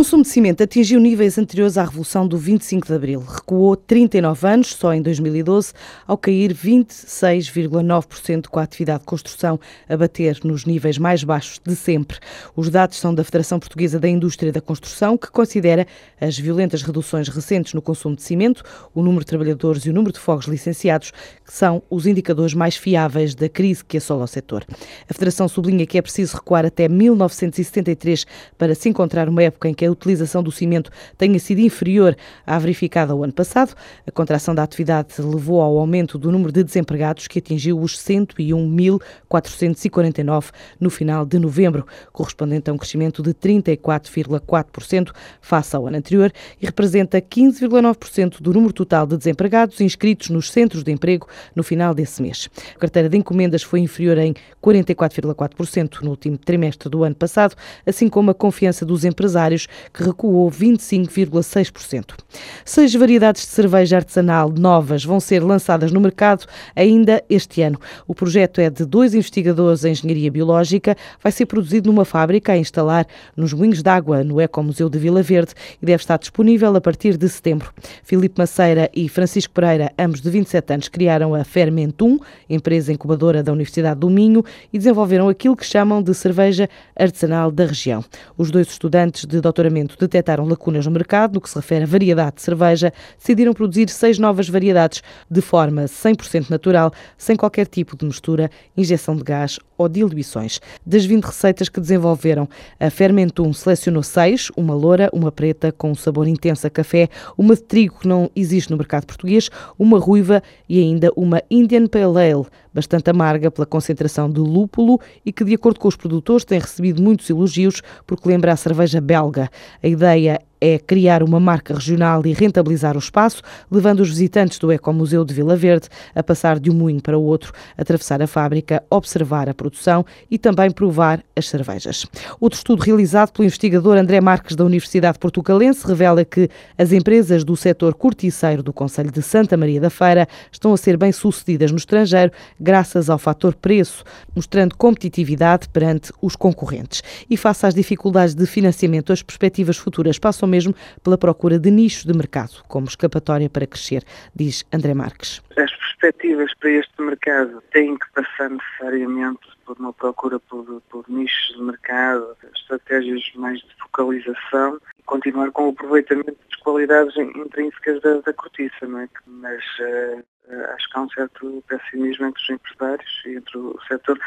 consumo de cimento atingiu níveis anteriores à Revolução do 25 de Abril. Recuou 39 anos, só em 2012, ao cair 26,9% com a atividade de construção a bater nos níveis mais baixos de sempre. Os dados são da Federação Portuguesa da Indústria da Construção, que considera as violentas reduções recentes no consumo de cimento, o número de trabalhadores e o número de fogos licenciados, que são os indicadores mais fiáveis da crise que assola o setor. A Federação sublinha que é preciso recuar até 1973 para se encontrar uma época em que a utilização do cimento tenha sido inferior à verificada o ano passado. A contração da atividade levou ao aumento do número de desempregados, que atingiu os 101.449 no final de novembro, correspondente a um crescimento de 34,4% face ao ano anterior e representa 15,9% do número total de desempregados inscritos nos centros de emprego no final desse mês. A carteira de encomendas foi inferior em 44,4% no último trimestre do ano passado, assim como a confiança dos empresários que recuou 25,6%. Seis variedades de cerveja artesanal novas vão ser lançadas no mercado ainda este ano. O projeto é de dois investigadores em engenharia biológica, vai ser produzido numa fábrica a instalar nos moinhos d'água no Ecomuseu de Vila Verde e deve estar disponível a partir de setembro. Filipe Maceira e Francisco Pereira, ambos de 27 anos, criaram a Fermentum, empresa incubadora da Universidade do Minho, e desenvolveram aquilo que chamam de cerveja artesanal da região. Os dois estudantes de doutoramento detectaram lacunas no mercado no que se refere à variedade de cerveja, decidiram produzir seis novas variedades de forma 100% natural, sem qualquer tipo de mistura, injeção de gás ou diluições. Das 20 receitas que desenvolveram, a Fermentum selecionou seis, uma loura, uma preta com um sabor intenso a café, uma de trigo que não existe no mercado português, uma ruiva e ainda uma Indian Pale Ale, bastante amarga pela concentração de lúpulo e que, de acordo com os produtores, tem recebido muitos elogios porque lembra a cerveja belga. A ideia é criar uma marca regional e rentabilizar o espaço, levando os visitantes do Ecomuseu de Vila Verde a passar de um moinho para o outro, atravessar a fábrica, observar a produção e também provar as cervejas. Outro estudo realizado pelo investigador André Marques da Universidade Portugalense revela que as empresas do setor corticeiro do Conselho de Santa Maria da Feira estão a ser bem-sucedidas no estrangeiro graças ao fator preço, mostrando competitividade perante os concorrentes. E face às dificuldades de financiamento, as perspectivas futuras passam mesmo pela procura de nichos de mercado, como escapatória para crescer, diz André Marques. As perspectivas para este mercado têm que passar necessariamente por uma procura por, por nichos de mercado, estratégias mais de focalização e continuar com o aproveitamento das qualidades intrínsecas da, da cortiça, não é? Mas uh, acho que há um certo pessimismo entre os empresários e entre o setor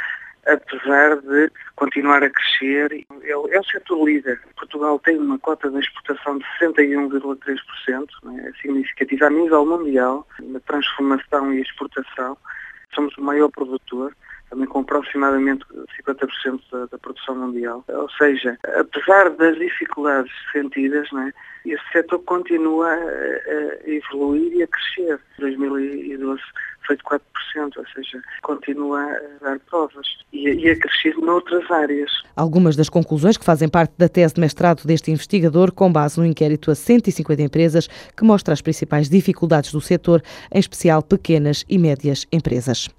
apesar de continuar a crescer. É, o setor líder. Portugal tem uma cota de exportação de 61,3%, é? é significativa a nível mundial, na transformação e exportação. Somos o maior produtor, também com aproximadamente 50% da, da, produção mundial. Ou seja, apesar das dificuldades sentidas, não é? esse setor continua a, a evoluir e a crescer. 2012 foi de 4%, ou seja, continua a dar provas e, e a crescer noutras áreas. Algumas das conclusões que fazem parte da tese de mestrado deste investigador, com base no inquérito a 150 empresas, que mostra as principais dificuldades do setor, em especial pequenas e médias empresas.